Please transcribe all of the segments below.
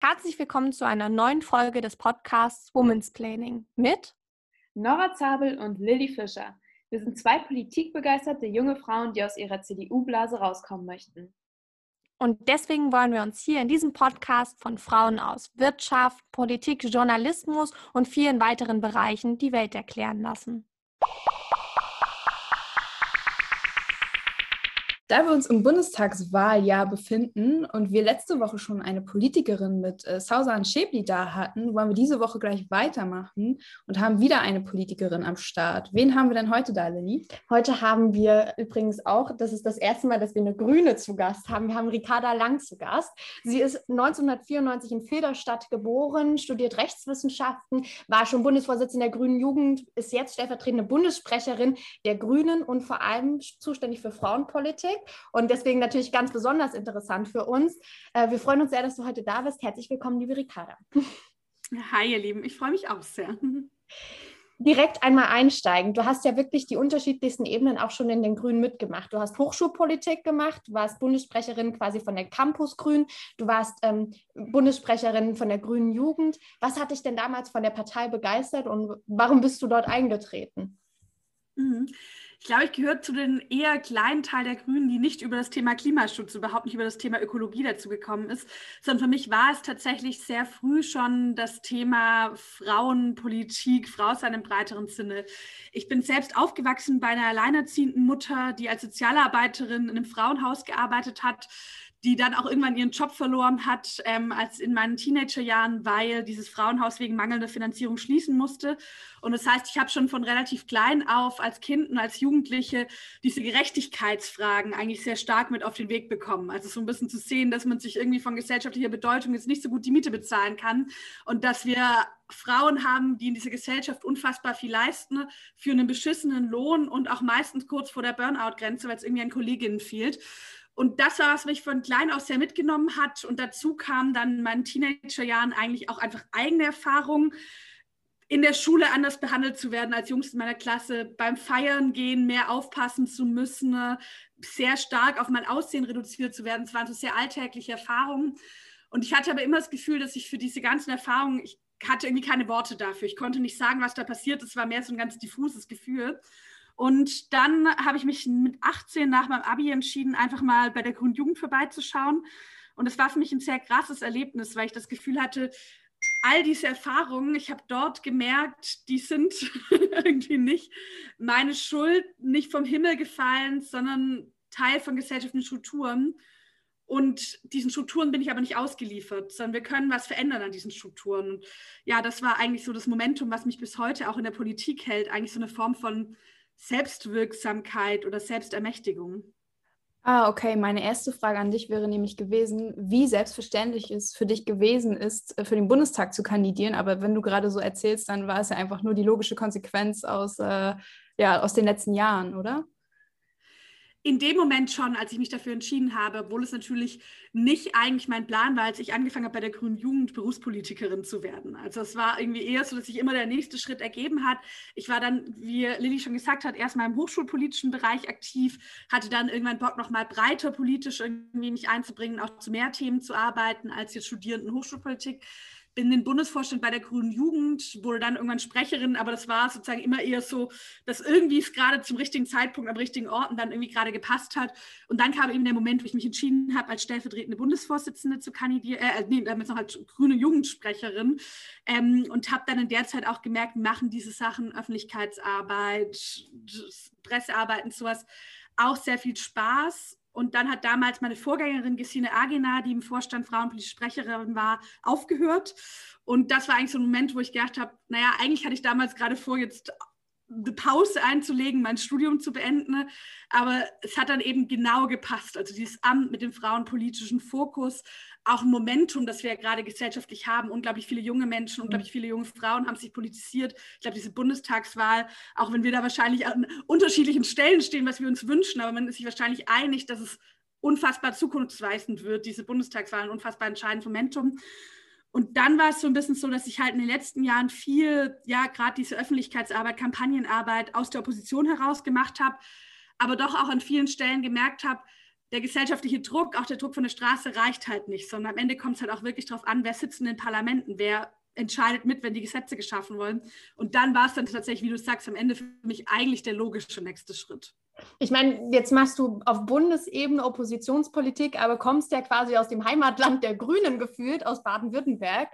Herzlich willkommen zu einer neuen Folge des Podcasts Women's Planning mit Nora Zabel und Lilly Fischer. Wir sind zwei politikbegeisterte junge Frauen, die aus ihrer CDU-Blase rauskommen möchten. Und deswegen wollen wir uns hier in diesem Podcast von Frauen aus Wirtschaft, Politik, Journalismus und vielen weiteren Bereichen die Welt erklären lassen. Da wir uns im Bundestagswahljahr befinden und wir letzte Woche schon eine Politikerin mit äh, Sausan Schäbli da hatten, wollen wir diese Woche gleich weitermachen und haben wieder eine Politikerin am Start. Wen haben wir denn heute da, Lilly? Heute haben wir übrigens auch, das ist das erste Mal, dass wir eine Grüne zu Gast haben. Wir haben Ricarda Lang zu Gast. Sie ist 1994 in Filderstadt geboren, studiert Rechtswissenschaften, war schon Bundesvorsitzende der Grünen Jugend, ist jetzt stellvertretende Bundessprecherin der Grünen und vor allem zuständig für Frauenpolitik und deswegen natürlich ganz besonders interessant für uns. Äh, wir freuen uns sehr, dass du heute da bist. Herzlich willkommen, liebe Ricarda. Hi, ihr Lieben, ich freue mich auch sehr. Direkt einmal einsteigen. Du hast ja wirklich die unterschiedlichsten Ebenen auch schon in den Grünen mitgemacht. Du hast Hochschulpolitik gemacht, warst Bundessprecherin quasi von der Campus Grün, du warst ähm, Bundessprecherin von der Grünen Jugend. Was hat dich denn damals von der Partei begeistert und warum bist du dort eingetreten? Mhm. Ich glaube, ich gehöre zu den eher kleinen Teil der Grünen, die nicht über das Thema Klimaschutz, überhaupt nicht über das Thema Ökologie dazu gekommen ist, sondern für mich war es tatsächlich sehr früh schon das Thema Frauenpolitik, Frau sein im breiteren Sinne. Ich bin selbst aufgewachsen bei einer alleinerziehenden Mutter, die als Sozialarbeiterin in einem Frauenhaus gearbeitet hat die dann auch irgendwann ihren Job verloren hat, ähm, als in meinen Teenagerjahren, weil dieses Frauenhaus wegen mangelnder Finanzierung schließen musste. Und das heißt, ich habe schon von relativ klein auf als Kind und als Jugendliche diese Gerechtigkeitsfragen eigentlich sehr stark mit auf den Weg bekommen. Also so ein bisschen zu sehen, dass man sich irgendwie von gesellschaftlicher Bedeutung jetzt nicht so gut die Miete bezahlen kann und dass wir Frauen haben, die in dieser Gesellschaft unfassbar viel leisten für einen beschissenen Lohn und auch meistens kurz vor der Burnout-Grenze, weil es irgendwie an Kolleginnen fehlt. Und das war, was mich von klein aus sehr mitgenommen hat. Und dazu kam dann in meinen Teenagerjahren eigentlich auch einfach eigene Erfahrungen, in der Schule anders behandelt zu werden als Jungs in meiner Klasse, beim Feiern gehen mehr aufpassen zu müssen, sehr stark auf mein Aussehen reduziert zu werden. Es waren so sehr alltägliche Erfahrungen. Und ich hatte aber immer das Gefühl, dass ich für diese ganzen Erfahrungen, ich hatte irgendwie keine Worte dafür. Ich konnte nicht sagen, was da passiert. Es war mehr so ein ganz diffuses Gefühl. Und dann habe ich mich mit 18 nach meinem Abi entschieden, einfach mal bei der Grünen Jugend vorbeizuschauen. Und es war für mich ein sehr krasses Erlebnis, weil ich das Gefühl hatte, all diese Erfahrungen, ich habe dort gemerkt, die sind irgendwie nicht meine Schuld, nicht vom Himmel gefallen, sondern Teil von gesellschaftlichen Strukturen. Und diesen Strukturen bin ich aber nicht ausgeliefert, sondern wir können was verändern an diesen Strukturen. Und ja, das war eigentlich so das Momentum, was mich bis heute auch in der Politik hält, eigentlich so eine Form von Selbstwirksamkeit oder Selbstermächtigung. Ah, okay. Meine erste Frage an dich wäre nämlich gewesen, wie selbstverständlich es für dich gewesen ist, äh, für den Bundestag zu kandidieren. Aber wenn du gerade so erzählst, dann war es ja einfach nur die logische Konsequenz aus, äh, ja, aus den letzten Jahren, oder? In dem Moment schon, als ich mich dafür entschieden habe, obwohl es natürlich nicht eigentlich mein Plan war, als ich angefangen habe, bei der Grünen Jugend Berufspolitikerin zu werden. Also es war irgendwie eher so, dass sich immer der nächste Schritt ergeben hat. Ich war dann, wie Lilly schon gesagt hat, erstmal im hochschulpolitischen Bereich aktiv, hatte dann irgendwann Bock, nochmal breiter politisch irgendwie mich einzubringen, auch zu mehr Themen zu arbeiten als jetzt Studierenden Hochschulpolitik in den Bundesvorstand bei der Grünen Jugend, wurde dann irgendwann Sprecherin, aber das war sozusagen immer eher so, dass irgendwie es gerade zum richtigen Zeitpunkt am richtigen Ort und dann irgendwie gerade gepasst hat. Und dann kam eben der Moment, wo ich mich entschieden habe, als stellvertretende Bundesvorsitzende zu kandidieren, äh, nee, damals noch als grüne Jugendsprecherin ähm, und habe dann in der Zeit auch gemerkt, machen diese Sachen Öffentlichkeitsarbeit, Pressearbeit und sowas auch sehr viel Spaß und dann hat damals meine Vorgängerin Gesine Agena, die im Vorstand Frauenpolitische Sprecherin war, aufgehört. Und das war eigentlich so ein Moment, wo ich gedacht habe, naja, eigentlich hatte ich damals gerade vor, jetzt eine Pause einzulegen, mein Studium zu beenden. Aber es hat dann eben genau gepasst. Also dieses Amt mit dem frauenpolitischen Fokus, auch ein Momentum, das wir ja gerade gesellschaftlich haben. Unglaublich viele junge Menschen, unglaublich viele junge Frauen haben sich politisiert. Ich glaube, diese Bundestagswahl, auch wenn wir da wahrscheinlich an unterschiedlichen Stellen stehen, was wir uns wünschen, aber man ist sich wahrscheinlich einig, dass es unfassbar zukunftsweisend wird, diese Bundestagswahl, ein unfassbar entscheidendes Momentum. Und dann war es so ein bisschen so, dass ich halt in den letzten Jahren viel, ja, gerade diese Öffentlichkeitsarbeit, Kampagnenarbeit aus der Opposition heraus gemacht habe, aber doch auch an vielen Stellen gemerkt habe, der gesellschaftliche Druck, auch der Druck von der Straße reicht halt nicht, sondern am Ende kommt es halt auch wirklich darauf an, wer sitzt in den Parlamenten, wer entscheidet mit, wenn die Gesetze geschaffen wollen. Und dann war es dann tatsächlich, wie du sagst, am Ende für mich eigentlich der logische nächste Schritt. Ich meine, jetzt machst du auf Bundesebene Oppositionspolitik, aber kommst ja quasi aus dem Heimatland der Grünen gefühlt, aus Baden-Württemberg.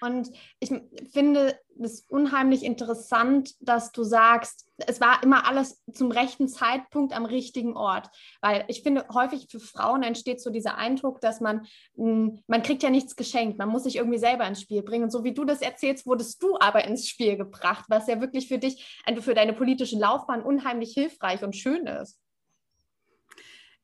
Und ich finde es unheimlich interessant, dass du sagst, es war immer alles zum rechten Zeitpunkt am richtigen Ort. Weil ich finde, häufig für Frauen entsteht so dieser Eindruck, dass man, man kriegt ja nichts geschenkt, man muss sich irgendwie selber ins Spiel bringen. Und so wie du das erzählst, wurdest du aber ins Spiel gebracht, was ja wirklich für dich, für deine politische Laufbahn unheimlich hilfreich und schön ist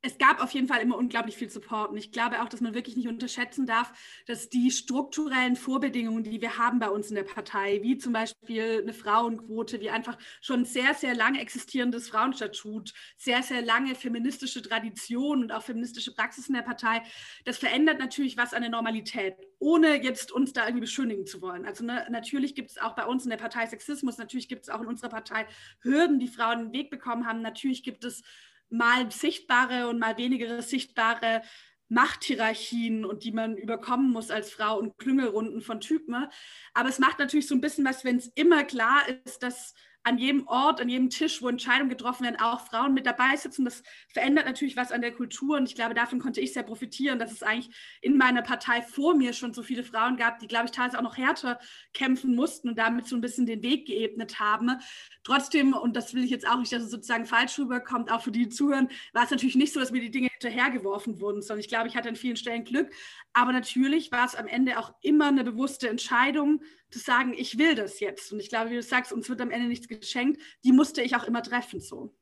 es gab auf jeden Fall immer unglaublich viel Support. Und ich glaube auch, dass man wirklich nicht unterschätzen darf, dass die strukturellen Vorbedingungen, die wir haben bei uns in der Partei, wie zum Beispiel eine Frauenquote, wie einfach schon sehr, sehr lange existierendes Frauenstatut, sehr, sehr lange feministische Tradition und auch feministische Praxis in der Partei, das verändert natürlich was an der Normalität, ohne jetzt uns da irgendwie beschönigen zu wollen. Also ne, natürlich gibt es auch bei uns in der Partei Sexismus, natürlich gibt es auch in unserer Partei Hürden, die Frauen den Weg bekommen haben, natürlich gibt es mal sichtbare und mal weniger sichtbare Machthierarchien und die man überkommen muss als Frau und Klüngelrunden von Typen. Aber es macht natürlich so ein bisschen was, wenn es immer klar ist, dass an jedem Ort, an jedem Tisch, wo Entscheidungen getroffen werden, auch Frauen mit dabei sitzen. Das verändert natürlich was an der Kultur und ich glaube, davon konnte ich sehr profitieren, dass es eigentlich in meiner Partei vor mir schon so viele Frauen gab, die, glaube ich, teilweise auch noch härter kämpfen mussten und damit so ein bisschen den Weg geebnet haben. Trotzdem, und das will ich jetzt auch nicht, dass es sozusagen falsch rüberkommt, auch für die, die zuhören, war es natürlich nicht so, dass mir die Dinge hinterhergeworfen wurden, sondern ich glaube, ich hatte an vielen Stellen Glück. Aber natürlich war es am Ende auch immer eine bewusste Entscheidung, zu sagen, ich will das jetzt. Und ich glaube, wie du sagst, uns wird am Ende nichts geschenkt. Die musste ich auch immer treffen so.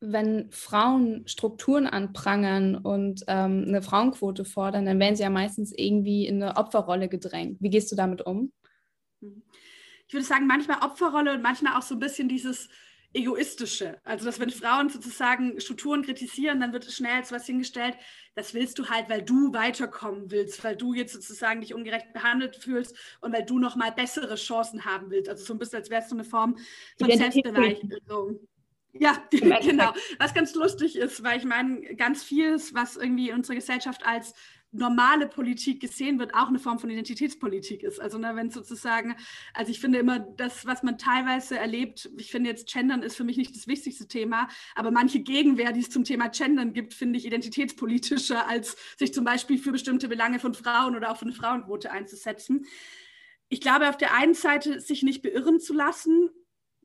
Wenn Frauen Strukturen anprangern und ähm, eine Frauenquote fordern, dann werden sie ja meistens irgendwie in eine Opferrolle gedrängt. Wie gehst du damit um? Ich würde sagen, manchmal Opferrolle und manchmal auch so ein bisschen dieses, egoistische. Also, dass wenn Frauen sozusagen Strukturen kritisieren, dann wird es schnell als was hingestellt, das willst du halt, weil du weiterkommen willst, weil du jetzt sozusagen dich ungerecht behandelt fühlst und weil du nochmal bessere Chancen haben willst. Also so ein bisschen, als wäre es so eine Form von Selbstbeweihräucherung. Ja, genau. Was ganz lustig ist, weil ich meine, ganz vieles, was irgendwie in unserer Gesellschaft als normale Politik gesehen wird, auch eine Form von Identitätspolitik ist. Also ne, wenn sozusagen, also ich finde immer, das, was man teilweise erlebt, ich finde jetzt Gendern ist für mich nicht das wichtigste Thema, aber manche Gegenwehr, die es zum Thema Gendern gibt, finde ich identitätspolitischer, als sich zum Beispiel für bestimmte Belange von Frauen oder auch für eine Frauenquote einzusetzen. Ich glaube, auf der einen Seite sich nicht beirren zu lassen,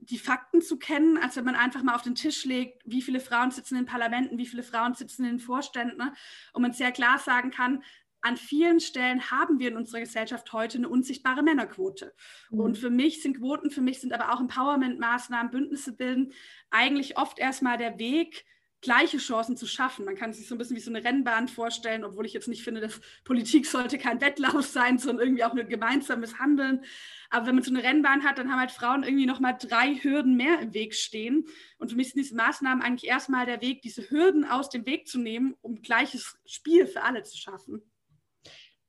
die Fakten zu kennen, als wenn man einfach mal auf den Tisch legt, wie viele Frauen sitzen in Parlamenten, wie viele Frauen sitzen in den Vorständen ne? und man sehr klar sagen kann, an vielen Stellen haben wir in unserer Gesellschaft heute eine unsichtbare Männerquote. Mhm. Und für mich sind Quoten, für mich sind aber auch Empowerment-Maßnahmen, Bündnisse bilden eigentlich oft erstmal der Weg, gleiche Chancen zu schaffen. Man kann sich so ein bisschen wie so eine Rennbahn vorstellen, obwohl ich jetzt nicht finde, dass Politik sollte kein Wettlauf sein, sondern irgendwie auch ein gemeinsames Handeln. Aber wenn man so eine Rennbahn hat, dann haben halt Frauen irgendwie nochmal drei Hürden mehr im Weg stehen. Und für mich sind diese Maßnahmen eigentlich erstmal der Weg, diese Hürden aus dem Weg zu nehmen, um gleiches Spiel für alle zu schaffen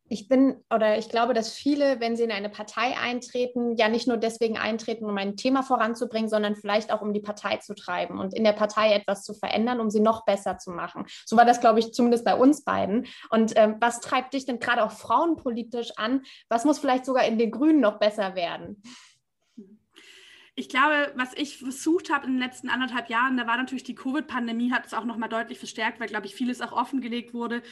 ich bin oder ich glaube, dass viele, wenn sie in eine Partei eintreten, ja nicht nur deswegen eintreten, um ein Thema voranzubringen, sondern vielleicht auch um die Partei zu treiben und in der Partei etwas zu verändern, um sie noch besser zu machen. So war das, glaube ich, zumindest bei uns beiden. Und ähm, was treibt dich denn gerade auch frauenpolitisch an? Was muss vielleicht sogar in den Grünen noch besser werden? ich glaube, was ich versucht habe in den letzten anderthalb Jahren, da war natürlich die Covid-Pandemie, hat es auch nochmal deutlich verstärkt, weil, glaube ich, vieles auch offengelegt wurde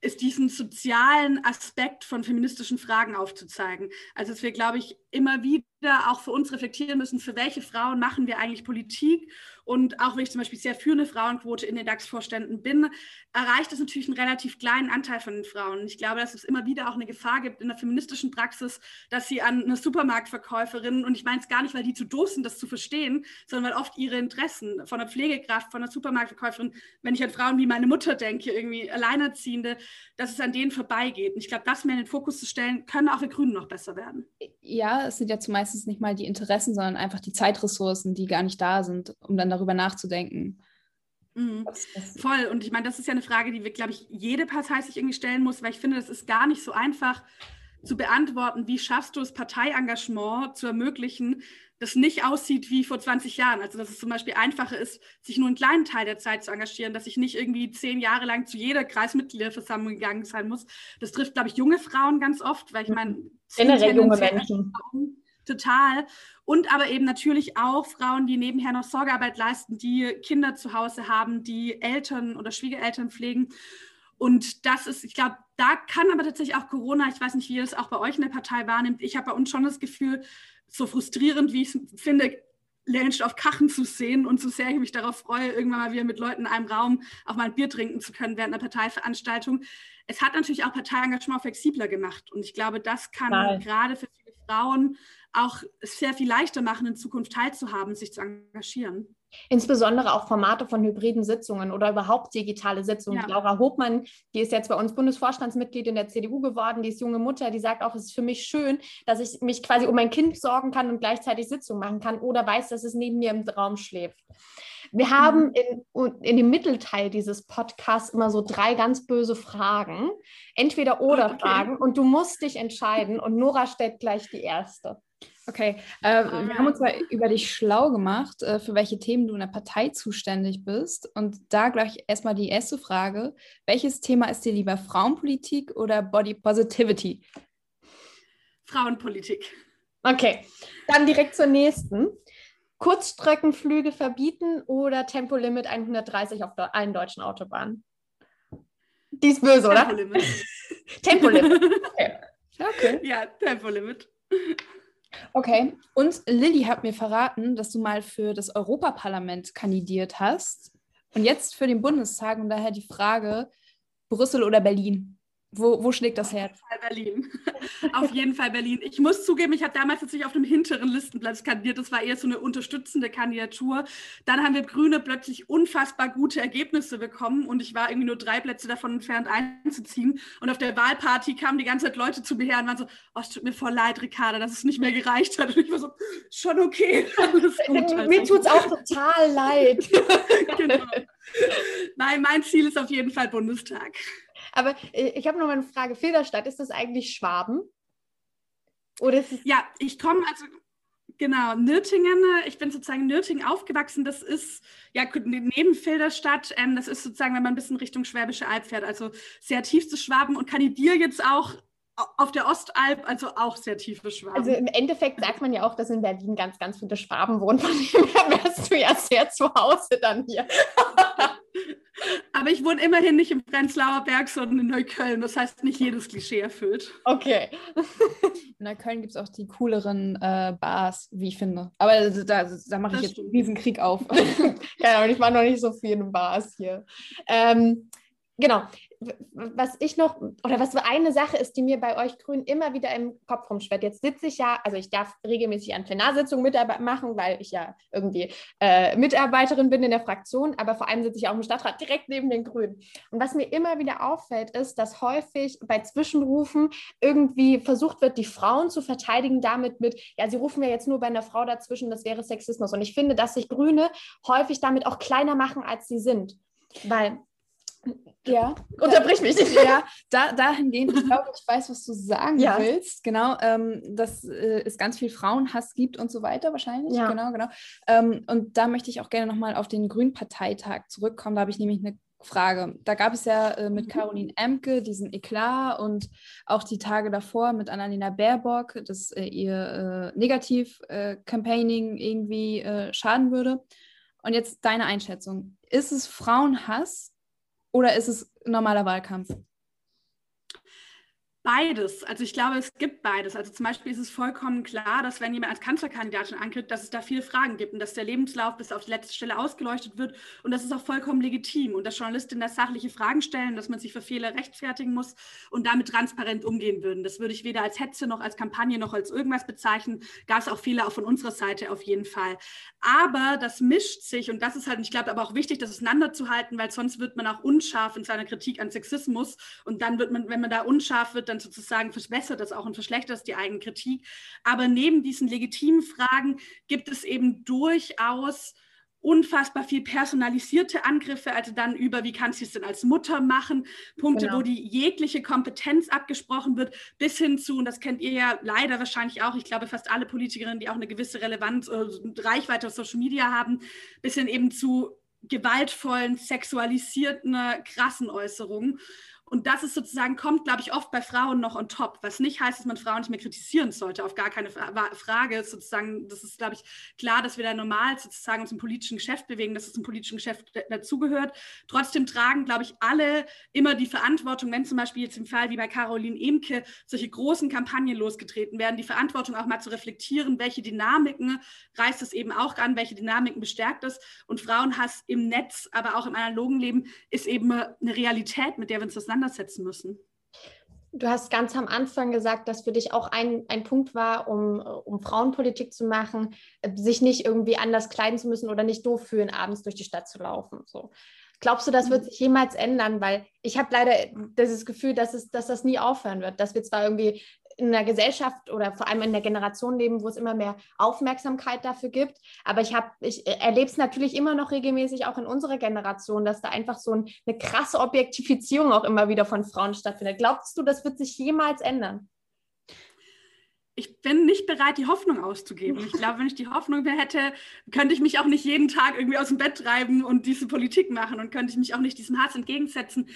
ist diesen sozialen Aspekt von feministischen Fragen aufzuzeigen. Also dass wir, glaube ich, immer wieder auch für uns reflektieren müssen, für welche Frauen machen wir eigentlich Politik. Und auch wenn ich zum Beispiel sehr für eine Frauenquote in den DAX-Vorständen bin, erreicht das natürlich einen relativ kleinen Anteil von den Frauen. Ich glaube, dass es immer wieder auch eine Gefahr gibt in der feministischen Praxis, dass sie an eine Supermarktverkäuferin, und ich meine es gar nicht, weil die zu doof sind, das zu verstehen, sondern weil oft ihre Interessen von der Pflegekraft, von der Supermarktverkäuferin, wenn ich an Frauen wie meine Mutter denke, irgendwie Alleinerziehende, dass es an denen vorbeigeht. Und ich glaube, das mehr in den Fokus zu stellen, können auch wir Grünen noch besser werden. Ja, es sind ja zumeist nicht mal die Interessen, sondern einfach die Zeitressourcen, die gar nicht da sind, um dann darüber nachzudenken. Mhm. Voll. Und ich meine, das ist ja eine Frage, die, glaube ich, jede Partei sich irgendwie stellen muss, weil ich finde, das ist gar nicht so einfach zu beantworten, wie schaffst du es, Parteiengagement zu ermöglichen, das nicht aussieht wie vor 20 Jahren. Also dass es zum Beispiel einfacher ist, sich nur einen kleinen Teil der Zeit zu engagieren, dass ich nicht irgendwie zehn Jahre lang zu jeder Kreismitgliederversammlung gegangen sein muss. Das trifft, glaube ich, junge Frauen ganz oft, weil ich meine, generell junge Menschen. Frauen, total. Und aber eben natürlich auch Frauen, die nebenher noch Sorgearbeit leisten, die Kinder zu Hause haben, die Eltern oder Schwiegereltern pflegen. Und das ist, ich glaube, da kann aber tatsächlich auch Corona, ich weiß nicht, wie ihr das auch bei euch in der Partei wahrnimmt, ich habe bei uns schon das Gefühl, so frustrierend, wie ich es finde, Lunch auf Kachen zu sehen und so sehr ich mich darauf freue, irgendwann mal wieder mit Leuten in einem Raum auch mal ein Bier trinken zu können während einer Parteiveranstaltung. Es hat natürlich auch Parteiengagement flexibler gemacht und ich glaube, das kann Nein. gerade für viele Frauen auch sehr viel leichter machen, in Zukunft teilzuhaben, sich zu engagieren. Insbesondere auch Formate von hybriden Sitzungen oder überhaupt digitale Sitzungen. Ja. Laura Hobmann, die ist jetzt bei uns Bundesvorstandsmitglied in der CDU geworden, die ist junge Mutter, die sagt auch, es ist für mich schön, dass ich mich quasi um mein Kind sorgen kann und gleichzeitig Sitzungen machen kann oder weiß, dass es neben mir im Raum schläft. Wir mhm. haben in, in dem Mittelteil dieses Podcasts immer so drei ganz böse Fragen, entweder oder okay. Fragen und du musst dich entscheiden und Nora stellt gleich die erste. Okay, äh, wir haben uns mal über dich schlau gemacht, äh, für welche Themen du in der Partei zuständig bist. Und da gleich erstmal die erste Frage. Welches Thema ist dir lieber Frauenpolitik oder Body Positivity? Frauenpolitik. Okay, dann direkt zur nächsten. Kurzstreckenflüge verbieten oder Tempolimit 130 auf allen deutschen Autobahnen? Die ist böse, oder? Tempolimit. Tempolimit. Okay. okay. Ja, Tempolimit. Okay, und Lilly hat mir verraten, dass du mal für das Europaparlament kandidiert hast und jetzt für den Bundestag und daher die Frage, Brüssel oder Berlin? Wo, wo schlägt das Herz? Auf jeden Fall Berlin. auf jeden Fall Berlin. Ich muss zugeben, ich habe damals tatsächlich auf dem hinteren Listenplatz kandidiert. Das war eher so eine unterstützende Kandidatur. Dann haben wir Grüne plötzlich unfassbar gute Ergebnisse bekommen und ich war irgendwie nur drei Plätze davon entfernt einzuziehen. Und auf der Wahlparty kamen die ganze Zeit Leute zu mir her und waren so, oh, es tut mir voll leid, Ricarda, dass es nicht mehr gereicht hat. Und ich war so, schon okay. Gut. Also. Mir tut es auch total leid. genau. Nein, mein Ziel ist auf jeden Fall Bundestag. Aber äh, ich habe noch mal eine Frage. Federstadt, ist das eigentlich Schwaben? Oder ja, ich komme also Genau, Nürtingen, ich bin sozusagen in Nürtingen aufgewachsen. Das ist ja neben Filderstadt, ähm, das ist sozusagen, wenn man ein bisschen Richtung Schwäbische Alb fährt, also sehr tiefstes Schwaben und kandidiere jetzt auch auf der Ostalb, also auch sehr tiefe Schwaben. Also im Endeffekt sagt man ja auch, dass in Berlin ganz, ganz viele Schwaben wohnen. Von dem her wärst du ja sehr zu Hause dann hier. Aber ich wohne immerhin nicht im Prenzlauer Berg, sondern in Neukölln. Das heißt, nicht jedes Klischee erfüllt. Okay. In Neukölln gibt es auch die cooleren äh, Bars, wie ich finde. Aber da, da mache ich jetzt einen Riesenkrieg auf. Keine Ahnung, ich mache noch nicht so viel in Bars hier. Ähm, genau was ich noch, oder was so eine Sache ist, die mir bei euch Grünen immer wieder im Kopf rumschwirrt. Jetzt sitze ich ja, also ich darf regelmäßig an Plenarsitzungen mitmachen, weil ich ja irgendwie äh, Mitarbeiterin bin in der Fraktion, aber vor allem sitze ich auch im Stadtrat direkt neben den Grünen. Und was mir immer wieder auffällt, ist, dass häufig bei Zwischenrufen irgendwie versucht wird, die Frauen zu verteidigen, damit mit, ja, sie rufen ja jetzt nur bei einer Frau dazwischen, das wäre Sexismus. Und ich finde, dass sich Grüne häufig damit auch kleiner machen, als sie sind. Weil ja. Unterbrich mich nicht. Ja, da, dahingehend, ich glaube, ich weiß, was du sagen ja. willst. Genau, ähm, dass äh, es ganz viel Frauenhass gibt und so weiter wahrscheinlich. Ja. Genau, genau. Ähm, und da möchte ich auch gerne nochmal auf den Grünparteitag zurückkommen. Da habe ich nämlich eine Frage. Da gab es ja äh, mit mhm. Caroline Emke diesen Eklat und auch die Tage davor mit Annalena Baerbock, dass äh, ihr äh, Negativ-Campaigning äh, irgendwie äh, schaden würde. Und jetzt deine Einschätzung. Ist es Frauenhass oder ist es normaler Wahlkampf? Beides. Also ich glaube, es gibt beides. Also zum Beispiel ist es vollkommen klar, dass wenn jemand als Kanzlerkandidatin antritt, dass es da viele Fragen gibt und dass der Lebenslauf bis auf die letzte Stelle ausgeleuchtet wird. Und das ist auch vollkommen legitim. Und dass Journalistinnen da sachliche Fragen stellen, dass man sich für Fehler rechtfertigen muss und damit transparent umgehen würden. Das würde ich weder als Hetze noch als Kampagne noch als irgendwas bezeichnen. Gab es auch Fehler auch von unserer Seite auf jeden Fall. Aber das mischt sich und das ist halt, ich glaube, aber auch wichtig, das auseinanderzuhalten, weil sonst wird man auch unscharf in seiner Kritik an Sexismus. Und dann wird man, wenn man da unscharf wird, dann dann sozusagen verbessert das auch und verschlechtert das die eigene Kritik. Aber neben diesen legitimen Fragen gibt es eben durchaus unfassbar viel personalisierte Angriffe, also dann über, wie kannst du es denn als Mutter machen, Punkte, genau. wo die jegliche Kompetenz abgesprochen wird, bis hin zu, und das kennt ihr ja leider wahrscheinlich auch, ich glaube fast alle Politikerinnen, die auch eine gewisse Relevanz, äh, Reichweite auf Social Media haben, bis hin eben zu gewaltvollen, sexualisierten, krassen Äußerungen. Und das ist sozusagen, kommt, glaube ich, oft bei Frauen noch on top, was nicht heißt, dass man Frauen nicht mehr kritisieren sollte, auf gar keine Frage. Sozusagen, das ist, glaube ich, klar, dass wir da normal sozusagen uns im politischen Geschäft bewegen, dass es im politischen Geschäft dazugehört. Trotzdem tragen, glaube ich, alle immer die Verantwortung, wenn zum Beispiel jetzt im Fall wie bei Caroline Emke solche großen Kampagnen losgetreten werden, die Verantwortung auch mal zu reflektieren, welche Dynamiken reißt es eben auch an, welche Dynamiken bestärkt es. Und Frauenhass im Netz, aber auch im analogen Leben ist eben eine Realität, mit der wir uns auseinandersetzen auseinandersetzen müssen. Du hast ganz am Anfang gesagt, dass für dich auch ein, ein Punkt war, um, um Frauenpolitik zu machen, sich nicht irgendwie anders kleiden zu müssen oder nicht doof fühlen, abends durch die Stadt zu laufen. So. Glaubst du, das wird mhm. sich jemals ändern? Weil ich habe leider das Gefühl, dass, es, dass das nie aufhören wird. Dass wir zwar irgendwie in einer Gesellschaft oder vor allem in der Generation leben, wo es immer mehr Aufmerksamkeit dafür gibt. Aber ich ich erlebe es natürlich immer noch regelmäßig auch in unserer Generation, dass da einfach so ein, eine krasse Objektifizierung auch immer wieder von Frauen stattfindet. Glaubst du, das wird sich jemals ändern? ich bin nicht bereit, die Hoffnung auszugeben. Ich glaube, wenn ich die Hoffnung hätte, könnte ich mich auch nicht jeden Tag irgendwie aus dem Bett treiben und diese Politik machen und könnte ich mich auch nicht diesem Hass entgegensetzen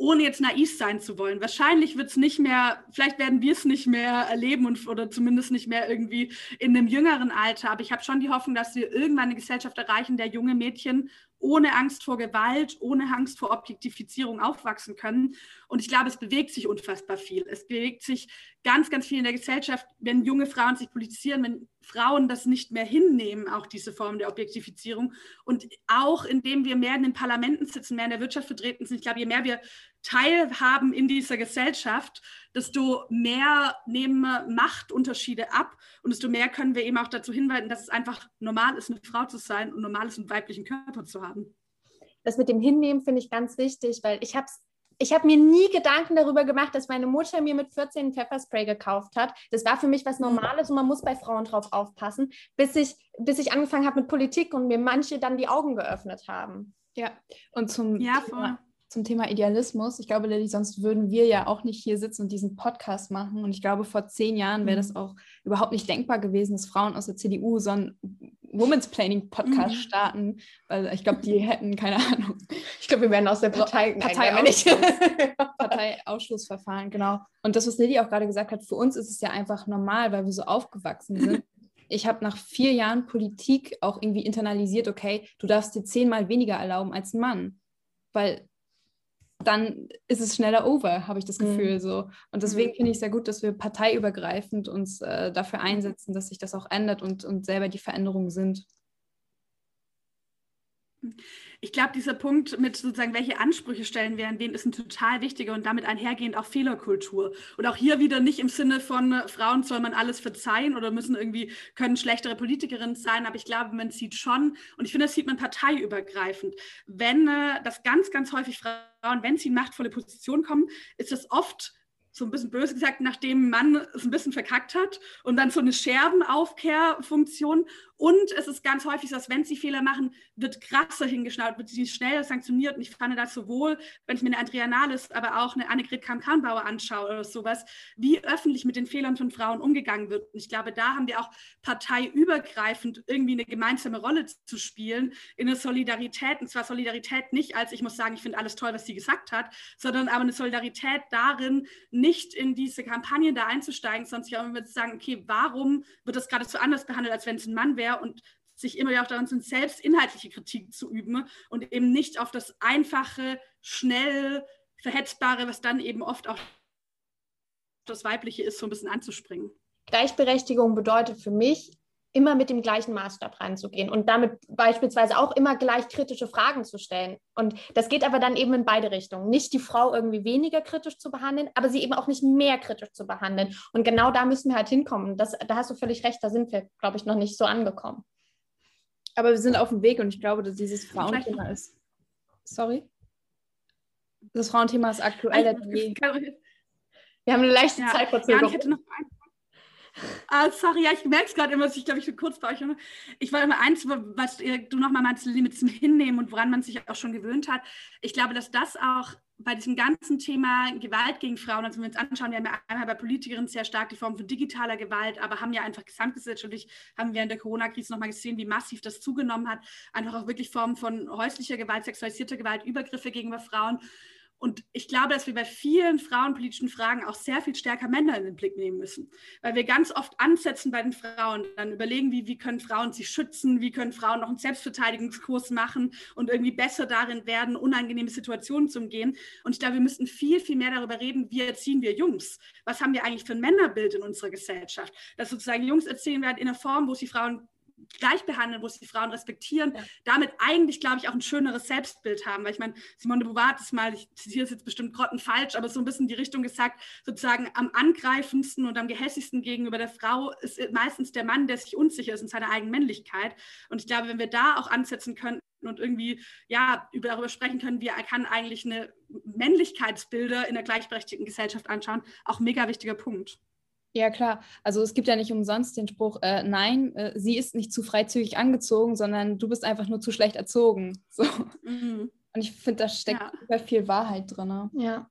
ohne jetzt naiv sein zu wollen. Wahrscheinlich wird es nicht mehr, vielleicht werden wir es nicht mehr erleben und, oder zumindest nicht mehr irgendwie in einem jüngeren Alter. Aber ich habe schon die Hoffnung, dass wir irgendwann eine Gesellschaft erreichen, der junge Mädchen ohne Angst vor Gewalt, ohne Angst vor Objektifizierung aufwachsen können. Und ich glaube, es bewegt sich unfassbar viel. Es bewegt sich ganz, ganz viel in der Gesellschaft, wenn junge Frauen sich politisieren, wenn Frauen das nicht mehr hinnehmen, auch diese Form der Objektifizierung. Und auch indem wir mehr in den Parlamenten sitzen, mehr in der Wirtschaft vertreten sind. Ich glaube, je mehr wir teilhaben in dieser Gesellschaft, desto mehr nehmen Machtunterschiede ab und desto mehr können wir eben auch dazu hinweisen, dass es einfach normal ist, eine Frau zu sein und normal ist, einen weiblichen Körper zu haben. Das mit dem Hinnehmen finde ich ganz wichtig, weil ich habe ich habe mir nie Gedanken darüber gemacht, dass meine Mutter mir mit 14 ein Pfefferspray gekauft hat. Das war für mich was Normales und man muss bei Frauen drauf aufpassen, bis ich, bis ich angefangen habe mit Politik und mir manche dann die Augen geöffnet haben. Ja, und zum ja, Thema, zum Thema Idealismus. Ich glaube, Lilly, sonst würden wir ja auch nicht hier sitzen und diesen Podcast machen. Und ich glaube, vor zehn Jahren wäre das mhm. auch überhaupt nicht denkbar gewesen, dass Frauen aus der CDU so einen Women's Planning Podcast mhm. starten, weil ich glaube, die hätten keine Ahnung. Ich glaube, wir werden aus der Partei Parteiausschluss, Parteiausschlussverfahren, genau. Und das, was Lilly auch gerade gesagt hat, für uns ist es ja einfach normal, weil wir so aufgewachsen sind. ich habe nach vier Jahren Politik auch irgendwie internalisiert, okay, du darfst dir zehnmal weniger erlauben als ein Mann. Weil dann ist es schneller over, habe ich das mhm. Gefühl mhm. so. Und deswegen mhm. finde ich es sehr gut, dass wir parteiübergreifend uns äh, dafür einsetzen, dass sich das auch ändert und, und selber die Veränderungen sind. Ich glaube, dieser Punkt mit sozusagen, welche Ansprüche stellen wir an wen, ist ein total wichtiger und damit einhergehend auch Fehlerkultur. Und auch hier wieder nicht im Sinne von äh, Frauen soll man alles verzeihen oder müssen irgendwie, können schlechtere Politikerinnen sein, aber ich glaube, man sieht schon, und ich finde, das sieht man parteiübergreifend, wenn äh, das ganz, ganz häufig Frauen, wenn sie in machtvolle Positionen kommen, ist das oft so ein bisschen böse gesagt, nachdem man es ein bisschen verkackt hat und dann so eine Scherbenaufkehrfunktion. Und es ist ganz häufig so, dass wenn sie Fehler machen, wird krasser hingeschnallt, wird sie schneller sanktioniert. Und ich fand das sowohl, wenn ich mir eine Andrea Nahles, aber auch eine Annegret Kramp-Karrenbauer anschaue oder sowas, wie öffentlich mit den Fehlern von Frauen umgegangen wird. Und ich glaube, da haben wir auch parteiübergreifend irgendwie eine gemeinsame Rolle zu spielen, in der Solidarität. Und zwar Solidarität nicht als, ich muss sagen, ich finde alles toll, was sie gesagt hat, sondern aber eine Solidarität darin, nicht in diese Kampagnen da einzusteigen, sondern sich auch immer zu sagen, okay, warum wird das gerade so anders behandelt, als wenn es ein Mann wäre und sich immer wieder auch daran sind, selbst inhaltliche Kritik zu üben und eben nicht auf das einfache, schnell verhetzbare, was dann eben oft auch das Weibliche ist, so ein bisschen anzuspringen. Gleichberechtigung bedeutet für mich, immer mit dem gleichen Maßstab reinzugehen und damit beispielsweise auch immer gleich kritische Fragen zu stellen. Und das geht aber dann eben in beide Richtungen. Nicht die Frau irgendwie weniger kritisch zu behandeln, aber sie eben auch nicht mehr kritisch zu behandeln. Und genau da müssen wir halt hinkommen. Das, da hast du völlig recht, da sind wir, glaube ich, noch nicht so angekommen. Aber wir sind auf dem Weg und ich glaube, dass dieses Frauenthema ist. Sorry? Das Frauenthema ist aktueller denn je. Wir haben eine leichte ja, Zeitverzögerung. Ja, ich hätte noch einen Ah, sorry, ja, ich merke es gerade immer, dass ich glaube, ich bin kurz bei euch. Ich wollte mal eins, was du nochmal meinst, mit diesem Hinnehmen und woran man sich auch schon gewöhnt hat. Ich glaube, dass das auch bei diesem ganzen Thema Gewalt gegen Frauen, also wenn wir uns anschauen, wir haben ja einmal bei Politikerinnen sehr stark die Form von digitaler Gewalt, aber haben ja einfach gesamtgesellschaftlich, haben wir in der Corona-Krise nochmal gesehen, wie massiv das zugenommen hat. Einfach auch wirklich Formen von häuslicher Gewalt, sexualisierter Gewalt, Übergriffe gegenüber Frauen. Und ich glaube, dass wir bei vielen frauenpolitischen Fragen auch sehr viel stärker Männer in den Blick nehmen müssen, weil wir ganz oft ansetzen bei den Frauen, dann überlegen, wie, wie können Frauen sich schützen, wie können Frauen noch einen Selbstverteidigungskurs machen und irgendwie besser darin werden, unangenehme Situationen zu umgehen. Und ich glaube, wir müssten viel, viel mehr darüber reden, wie erziehen wir Jungs? Was haben wir eigentlich für ein Männerbild in unserer Gesellschaft? Dass sozusagen Jungs erzählen werden in einer Form, wo sie Frauen gleich behandeln, wo sie Frauen respektieren, ja. damit eigentlich, glaube ich, auch ein schöneres Selbstbild haben. Weil ich meine, Simone de Beauvoir hat es mal, ich zitiere es jetzt bestimmt grottenfalsch, aber so ein bisschen in die Richtung gesagt, sozusagen am angreifendsten und am gehässigsten gegenüber der Frau ist meistens der Mann, der sich unsicher ist in seiner eigenen Männlichkeit. Und ich glaube, wenn wir da auch ansetzen könnten, und irgendwie ja darüber sprechen können, wie er kann eigentlich eine Männlichkeitsbilder in der gleichberechtigten Gesellschaft anschauen, auch mega wichtiger Punkt. Ja, klar. Also es gibt ja nicht umsonst den Spruch, äh, nein, äh, sie ist nicht zu freizügig angezogen, sondern du bist einfach nur zu schlecht erzogen. So. Mhm. Und ich finde, da steckt ja. super viel Wahrheit drin. Ja.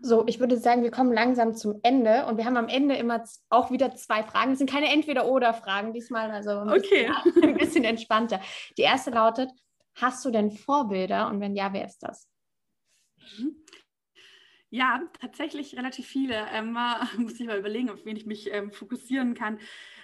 So, ich würde sagen, wir kommen langsam zum Ende und wir haben am Ende immer auch wieder zwei Fragen. Es sind keine Entweder-Oder-Fragen diesmal, also ein, okay. bisschen, ein bisschen entspannter. Die erste lautet: Hast du denn Vorbilder und wenn ja, wer ist das? Mhm. Ja, tatsächlich relativ viele. Ähm, muss ich mal überlegen, auf wen ich mich ähm, fokussieren kann.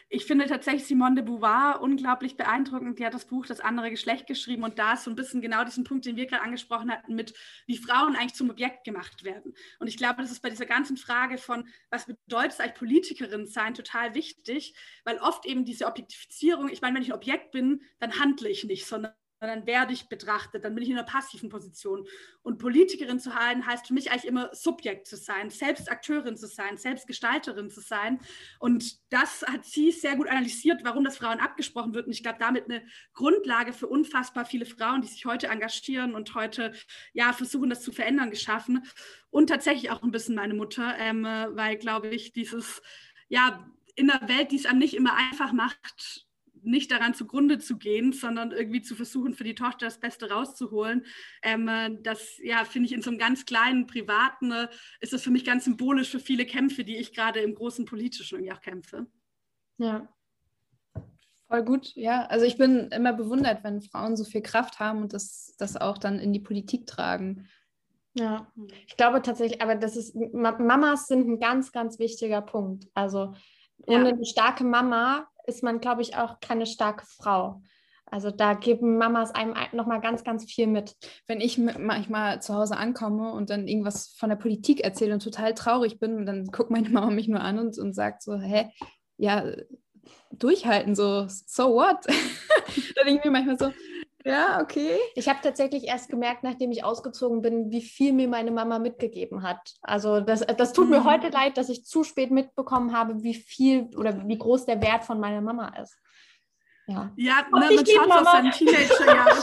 Ich finde tatsächlich Simone de Beauvoir unglaublich beeindruckend. Die hat das Buch Das andere Geschlecht geschrieben und da ist so ein bisschen genau diesen Punkt, den wir gerade angesprochen hatten, mit wie Frauen eigentlich zum Objekt gemacht werden. Und ich glaube, das ist bei dieser ganzen Frage von, was bedeutet es eigentlich Politikerin sein, total wichtig, weil oft eben diese Objektifizierung, ich meine, wenn ich ein Objekt bin, dann handle ich nicht, sondern dann werde ich betrachtet, dann bin ich in einer passiven Position. Und Politikerin zu sein, heißt für mich eigentlich immer Subjekt zu sein, selbst Akteurin zu sein, selbst Gestalterin zu sein. Und das hat sie sehr gut analysiert, warum das Frauen abgesprochen wird. Und ich glaube, damit eine Grundlage für unfassbar viele Frauen, die sich heute engagieren und heute ja versuchen, das zu verändern, geschaffen. Und tatsächlich auch ein bisschen meine Mutter, ähm, weil, glaube ich, dieses, ja, in einer Welt, die es einem nicht immer einfach macht, nicht daran zugrunde zu gehen, sondern irgendwie zu versuchen, für die Tochter das Beste rauszuholen. Ähm, äh, das, ja, finde ich in so einem ganz kleinen privaten, äh, ist das für mich ganz symbolisch für viele Kämpfe, die ich gerade im großen politischen irgendwie auch kämpfe. Ja. Voll gut, ja. Also ich bin immer bewundert, wenn Frauen so viel Kraft haben und das, das auch dann in die Politik tragen. Ja, ich glaube tatsächlich, aber das ist, Mamas sind ein ganz, ganz wichtiger Punkt. Also ohne ja. eine starke Mama ist man, glaube ich, auch keine starke Frau. Also da geben Mamas einem nochmal ganz, ganz viel mit. Wenn ich manchmal zu Hause ankomme und dann irgendwas von der Politik erzähle und total traurig bin, dann guckt meine Mama mich nur an und, und sagt so, hä, ja, durchhalten, so, so what? da denke ich mir manchmal so, ja, okay. Ich habe tatsächlich erst gemerkt, nachdem ich ausgezogen bin, wie viel mir meine Mama mitgegeben hat. Also das, das tut mhm. mir heute leid, dass ich zu spät mitbekommen habe, wie viel oder wie groß der Wert von meiner Mama ist. Ja, ja ne, man schaut auf seinen Teenager-Jahren.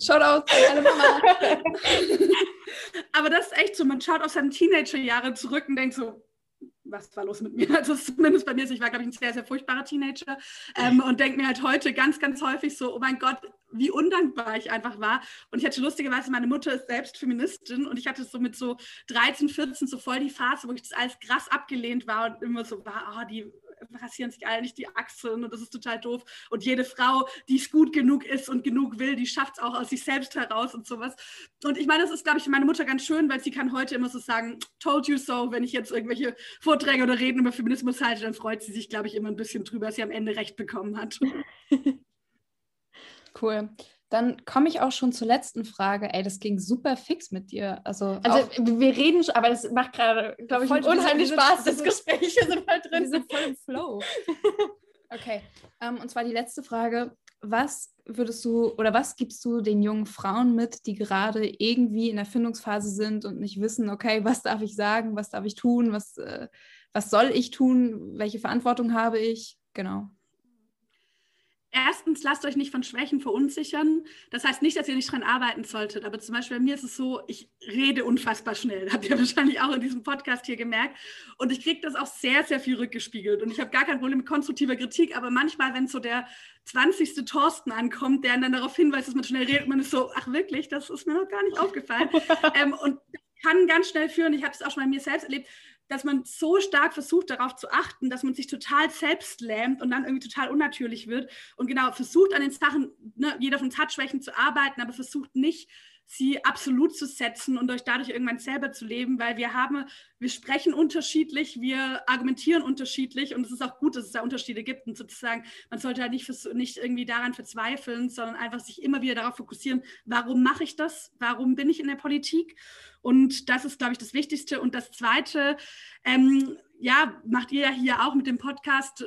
Schaut aus, meine Mama. Aber das ist echt so, man schaut auf seine Teenager-Jahre zurück und denkt so, was war los mit mir? Also zumindest bei mir, ich war, glaube ich, ein sehr, sehr furchtbarer Teenager ähm, und denke mir halt heute ganz, ganz häufig so, oh mein Gott, wie undankbar ich einfach war. Und ich hatte lustigerweise, meine Mutter ist selbst Feministin und ich hatte so mit so 13, 14 so voll die Phase, wo ich das alles krass abgelehnt war und immer so war, oh, die rasieren sich alle nicht die Achseln und das ist total doof. Und jede Frau, die es gut genug ist und genug will, die schafft es auch aus sich selbst heraus und sowas. Und ich meine, das ist, glaube ich, für meine Mutter ganz schön, weil sie kann heute immer so sagen, told you so, wenn ich jetzt irgendwelche Vorträge oder Reden über Feminismus halte, dann freut sie sich, glaube ich, immer ein bisschen drüber, dass sie am Ende recht bekommen hat. cool. Dann komme ich auch schon zur letzten Frage. Ey, das ging super fix mit dir. Also, also wir reden schon, aber das macht gerade, glaube ich, unheimlich Spaß. Das Gespräch sind halt drin. Wir sind voll im Flow. okay, um, ähm, und zwar die letzte Frage. Was würdest du oder was gibst du den jungen Frauen mit, die gerade irgendwie in der Findungsphase sind und nicht wissen, okay, was darf ich sagen, was darf ich tun, was, äh, was soll ich tun, welche Verantwortung habe ich? Genau erstens, lasst euch nicht von Schwächen verunsichern. Das heißt nicht, dass ihr nicht dran arbeiten solltet, aber zum Beispiel bei mir ist es so, ich rede unfassbar schnell. Habt ihr wahrscheinlich auch in diesem Podcast hier gemerkt. Und ich kriege das auch sehr, sehr viel rückgespiegelt. Und ich habe gar kein Problem mit konstruktiver Kritik, aber manchmal, wenn so der 20. Thorsten ankommt, der dann darauf hinweist, dass man schnell redet, man ist so, ach wirklich, das ist mir noch gar nicht aufgefallen. ähm, und kann ganz schnell führen, ich habe es auch schon bei mir selbst erlebt, dass man so stark versucht, darauf zu achten, dass man sich total selbst lähmt und dann irgendwie total unnatürlich wird. Und genau, versucht an den Sachen, ne, jeder von uns zu arbeiten, aber versucht nicht, sie absolut zu setzen und euch dadurch irgendwann selber zu leben, weil wir haben, wir sprechen unterschiedlich, wir argumentieren unterschiedlich und es ist auch gut, dass es da Unterschiede gibt und sozusagen, man sollte halt nicht, nicht irgendwie daran verzweifeln, sondern einfach sich immer wieder darauf fokussieren, warum mache ich das, warum bin ich in der Politik? Und das ist, glaube ich, das Wichtigste. Und das Zweite, ähm, ja, macht ihr ja hier auch mit dem Podcast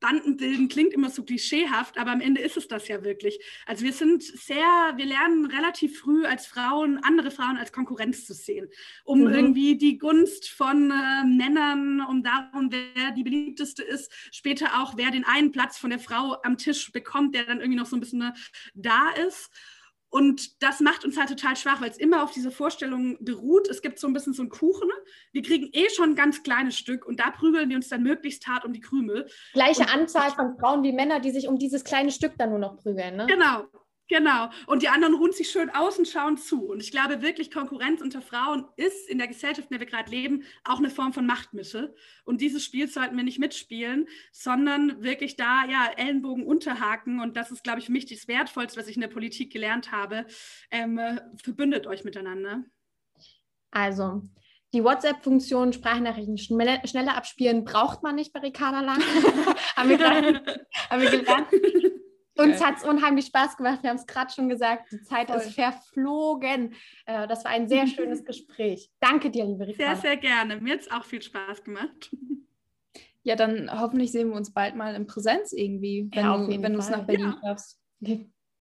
Banden bilden klingt immer so klischeehaft, aber am Ende ist es das ja wirklich. Also wir sind sehr, wir lernen relativ früh als Frauen, andere Frauen als Konkurrenz zu sehen, um mhm. irgendwie die Gunst von äh, Männern, um darum, wer die beliebteste ist, später auch, wer den einen Platz von der Frau am Tisch bekommt, der dann irgendwie noch so ein bisschen äh, da ist. Und das macht uns halt total schwach, weil es immer auf diese Vorstellung beruht. Es gibt so ein bisschen so einen Kuchen. Wir kriegen eh schon ein ganz kleines Stück und da prügeln wir uns dann möglichst hart um die Krümel. Gleiche und Anzahl von Frauen wie Männer, die sich um dieses kleine Stück dann nur noch prügeln. Ne? Genau, Genau. Und die anderen ruhen sich schön aus und schauen zu. Und ich glaube wirklich, Konkurrenz unter Frauen ist in der Gesellschaft, in der wir gerade leben, auch eine Form von Machtmittel. Und dieses Spiel sollten wir nicht mitspielen, sondern wirklich da, ja, Ellenbogen unterhaken. Und das ist, glaube ich, für mich das Wertvollste, was ich in der Politik gelernt habe. Ähm, verbündet euch miteinander. Also, die WhatsApp-Funktion Sprachnachrichten schneller abspielen braucht man nicht bei Ricarda Lang. haben, wir gelernt, haben wir gelernt. Uns hat es unheimlich Spaß gemacht. Wir haben es gerade schon gesagt, die Zeit Voll. ist verflogen. Äh, das war ein sehr schönes Gespräch. Danke dir, liebe Ricarda. Sehr, sehr gerne. Mir hat es auch viel Spaß gemacht. Ja, dann hoffentlich sehen wir uns bald mal in Präsenz irgendwie, wenn ja, du, wenn du es nach Berlin ja. schaffst.